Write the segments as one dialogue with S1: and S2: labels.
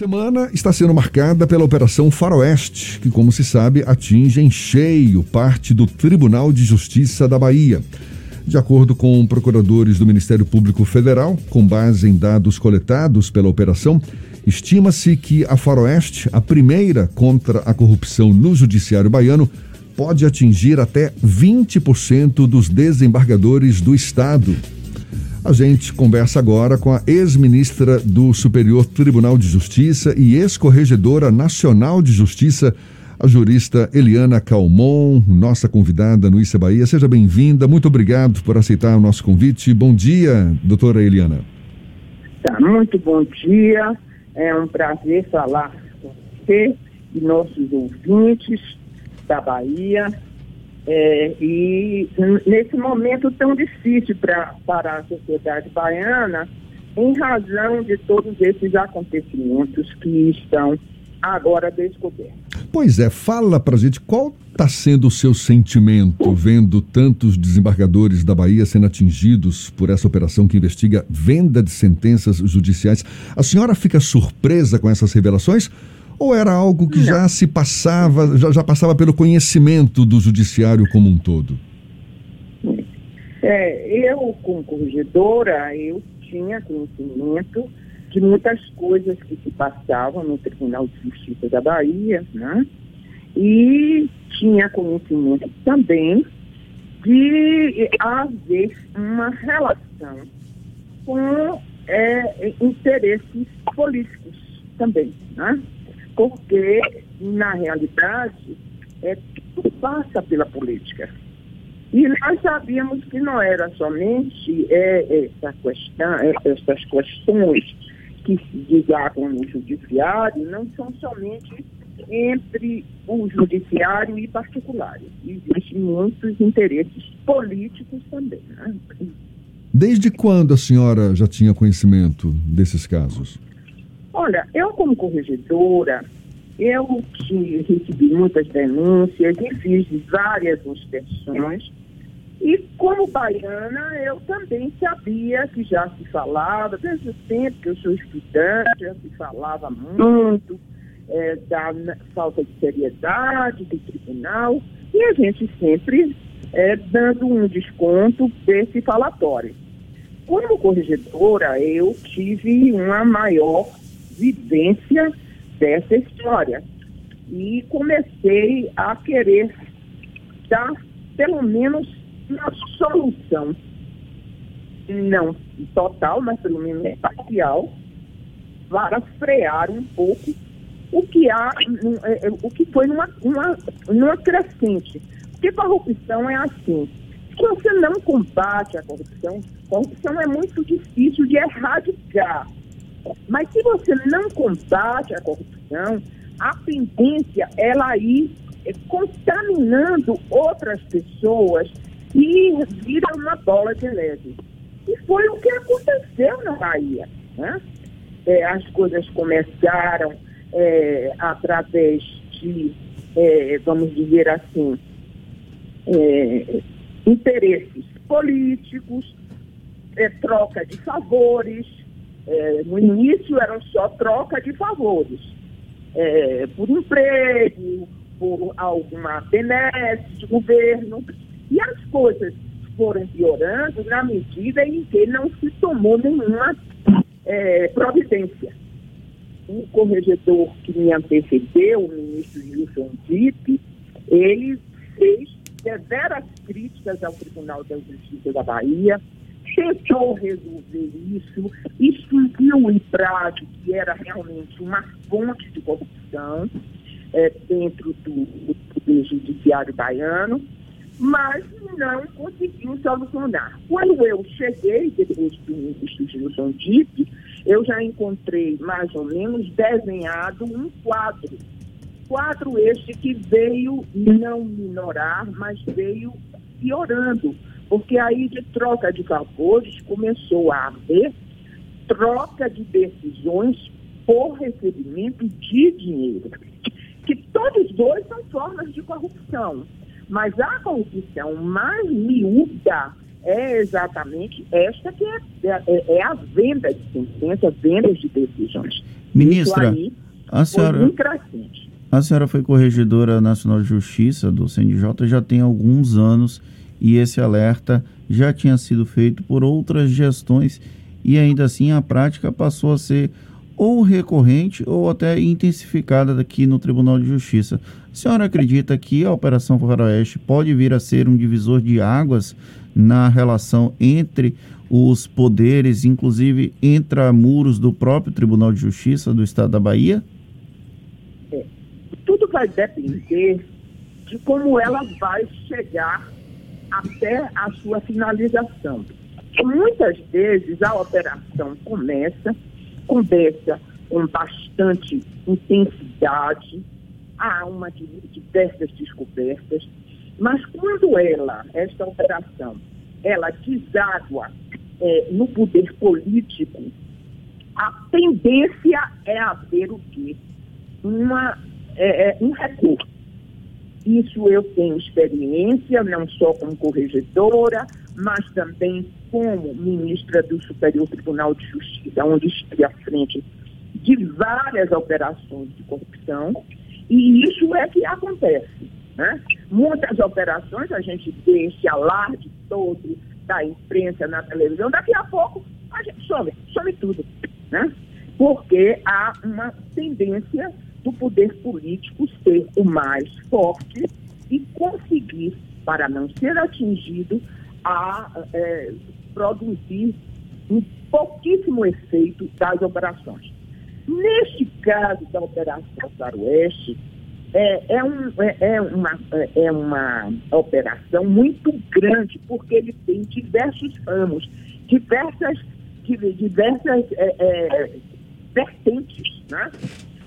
S1: semana está sendo marcada pela Operação Faroeste, que, como se sabe, atinge em cheio parte do Tribunal de Justiça da Bahia. De acordo com procuradores do Ministério Público Federal, com base em dados coletados pela operação, estima-se que a Faroeste, a primeira contra a corrupção no Judiciário Baiano, pode atingir até 20% dos desembargadores do Estado. A gente conversa agora com a ex-ministra do Superior Tribunal de Justiça e ex-corregedora nacional de Justiça, a jurista Eliana Calmon, nossa convidada no Issa Bahia. Seja bem-vinda, muito obrigado por aceitar o nosso convite. Bom dia, doutora Eliana.
S2: Tá, muito bom dia, é um prazer falar com você e nossos ouvintes da Bahia. É, e nesse momento tão difícil pra, para a sociedade baiana, em razão de todos esses acontecimentos que estão agora descobertos.
S1: Pois é, fala pra gente qual está sendo o seu sentimento vendo tantos desembargadores da Bahia sendo atingidos por essa operação que investiga venda de sentenças judiciais. A senhora fica surpresa com essas revelações? Ou era algo que Não. já se passava, já, já passava pelo conhecimento do judiciário como um todo?
S2: É, eu, como corregedora, eu tinha conhecimento de muitas coisas que se passavam no Tribunal de Justiça da Bahia, né? E tinha conhecimento também de haver uma relação com é, interesses políticos também, né? Porque, na realidade, é, tudo passa pela política. E nós sabíamos que não era somente é, essa questão, é, essas questões que se desagam no judiciário, não são somente entre o judiciário e particulares. Existem muitos interesses políticos também. Né?
S1: Desde quando a senhora já tinha conhecimento desses casos?
S2: Olha, eu como corregedora, eu que recebi muitas denúncias e fiz várias inspeções. E como baiana, eu também sabia que já se falava, desde o tempo que eu sou estudante, já se falava muito é, da falta de seriedade do tribunal, e a gente sempre é, dando um desconto desse falatório. Como corregedora, eu tive uma maior vivência dessa história. E comecei a querer dar, pelo menos, uma solução. Não total, mas pelo menos parcial, para frear um pouco o que há, é, é, o que foi numa, uma, numa crescente. Porque corrupção é assim. Se você não combate a corrupção, corrupção é muito difícil de erradicar. Mas se você não combate a corrupção, a tendência é ela ir contaminando outras pessoas e vira uma bola de neve. E foi o que aconteceu na Bahia. Né? É, as coisas começaram é, através de, é, vamos dizer assim, é, interesses políticos, é, troca de favores, é, no início eram só troca de favores, é, por emprego, por alguma benesse de governo, e as coisas foram piorando na medida em que não se tomou nenhuma é, providência. O corregedor que me antecedeu, o ministro Gilson Dipp, ele fez severas críticas ao Tribunal da Justiça da Bahia, tentou resolver isso, extinguiu o IPRAD, que era realmente uma fonte de corrupção é, dentro do, do judiciário baiano, mas não conseguiu solucionar. Quando eu cheguei, depois do ministro Gilson eu já encontrei mais ou menos desenhado um quadro. Quadro este que veio não minorar, mas veio piorando porque aí de troca de favores começou a haver troca de decisões por recebimento de dinheiro. Que todos dois são formas de corrupção. Mas a corrupção mais miúda é exatamente esta que é, é, é a venda de sentença, vendas de decisões.
S3: Ministra, a senhora, a senhora foi corregedora nacional de justiça do CNJ já tem alguns anos e esse alerta já tinha sido feito por outras gestões e ainda assim a prática passou a ser ou recorrente ou até intensificada aqui no Tribunal de Justiça. A senhora acredita que a Operação Faroeste pode vir a ser um divisor de águas na relação entre os poderes, inclusive entre muros do próprio Tribunal de Justiça do Estado da Bahia?
S2: É, tudo vai depender de como ela vai chegar até a sua finalização. Muitas vezes a operação começa conversa com bastante intensidade, há uma de diversas descobertas, mas quando ela, esta operação, ela deságua é, no poder político, a tendência é haver o quê? Uma, é, é, um recurso. Isso eu tenho experiência, não só como corregedora, mas também como ministra do Superior Tribunal de Justiça, onde estive à frente de várias operações de corrupção, e isso é que acontece. Né? Muitas operações, a gente vê esse alarde todo da imprensa na televisão, daqui a pouco a gente some, some tudo. Né? Porque há uma tendência do poder político ser o mais forte e conseguir, para não ser atingido, a é, produzir um pouquíssimo efeito das operações. Neste caso da Operação Faroeste, é, é, um, é, é, uma, é uma operação muito grande, porque ele tem diversos ramos, diversas, diversas é, é, vertentes, né?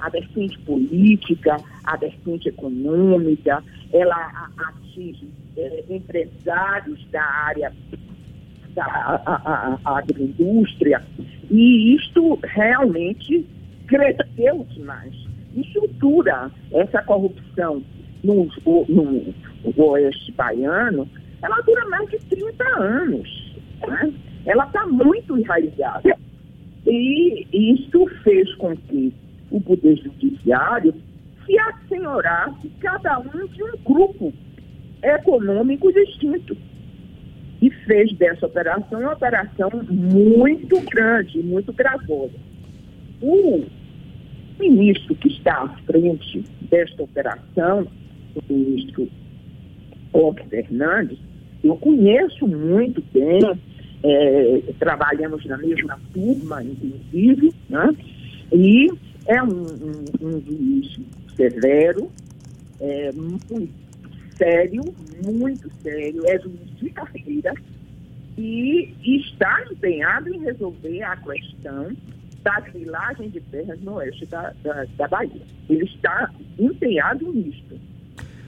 S2: A vertente política, a vertente econômica, ela atinge é, empresários da área da agroindústria, e isto realmente cresceu demais. Estrutura essa corrupção no, no, no oeste baiano, ela dura mais de 30 anos. Né? Ela está muito enraizada. E isso fez com que o Poder Judiciário se assenhorasse cada um de um grupo econômico distinto. E fez dessa operação uma operação muito grande, muito gravosa. O ministro que está à frente desta operação, o ministro Paulo Fernandes, eu conheço muito bem, é, trabalhamos na mesma turma, inclusive, né? e é um, um, um juiz severo, é, muito sério, muito sério, é juiz de carreira e está empenhado em resolver a questão da grilagem de terras no oeste da, da, da Bahia. Ele está empenhado nisso.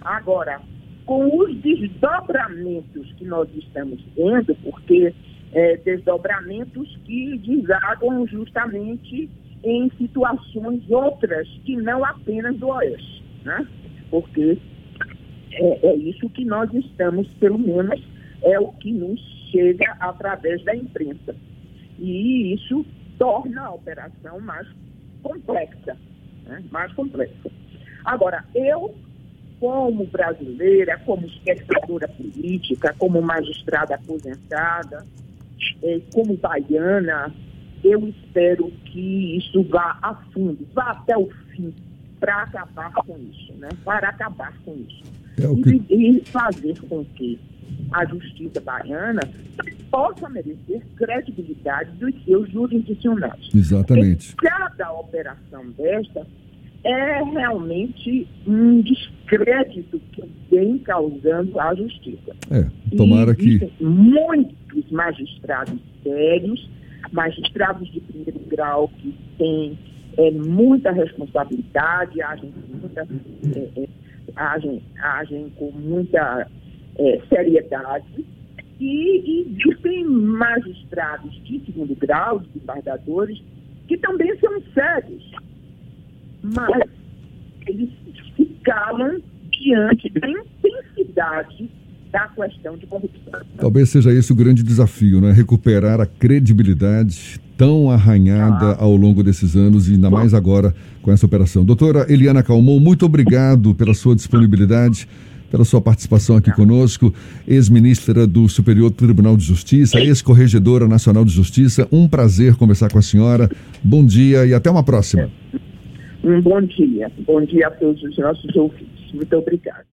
S2: Agora, com os desdobramentos que nós estamos vendo, porque é, desdobramentos que desagam justamente em situações outras que não apenas do Oeste, né? Porque é, é isso que nós estamos, pelo menos, é o que nos chega através da imprensa. E isso torna a operação mais complexa, né? mais complexa. Agora, eu, como brasileira, como espectadora política, como magistrada aposentada, eh, como baiana, eu espero que isso vá a fundo, vá até o fim para acabar com isso, né? Para acabar com isso. É que... e, e fazer com que a justiça baiana possa merecer credibilidade dos seus jurisdicionais.
S1: Exatamente.
S2: Cada operação desta é realmente um descrédito que vem causando à justiça.
S1: É, tomara que.
S2: Muitos magistrados sérios magistrados de primeiro grau que têm é, muita responsabilidade, agem, muita, é, é, agem, agem com muita é, seriedade. E, existem magistrados de segundo grau, desembargadores, que também são sérios, mas eles se calam diante da intensidade da questão de corrupção.
S1: Talvez seja esse o grande desafio, né? Recuperar a credibilidade tão arranhada ao longo desses anos e ainda mais agora com essa operação. Doutora Eliana Calmon, muito obrigado pela sua disponibilidade pela sua participação aqui conosco, ex-ministra do Superior Tribunal de Justiça, ex-corregedora nacional de justiça. Um prazer conversar com a senhora. Bom dia e até uma próxima.
S2: Um bom dia. Bom dia a todos os nossos ouvintes. Muito obrigada.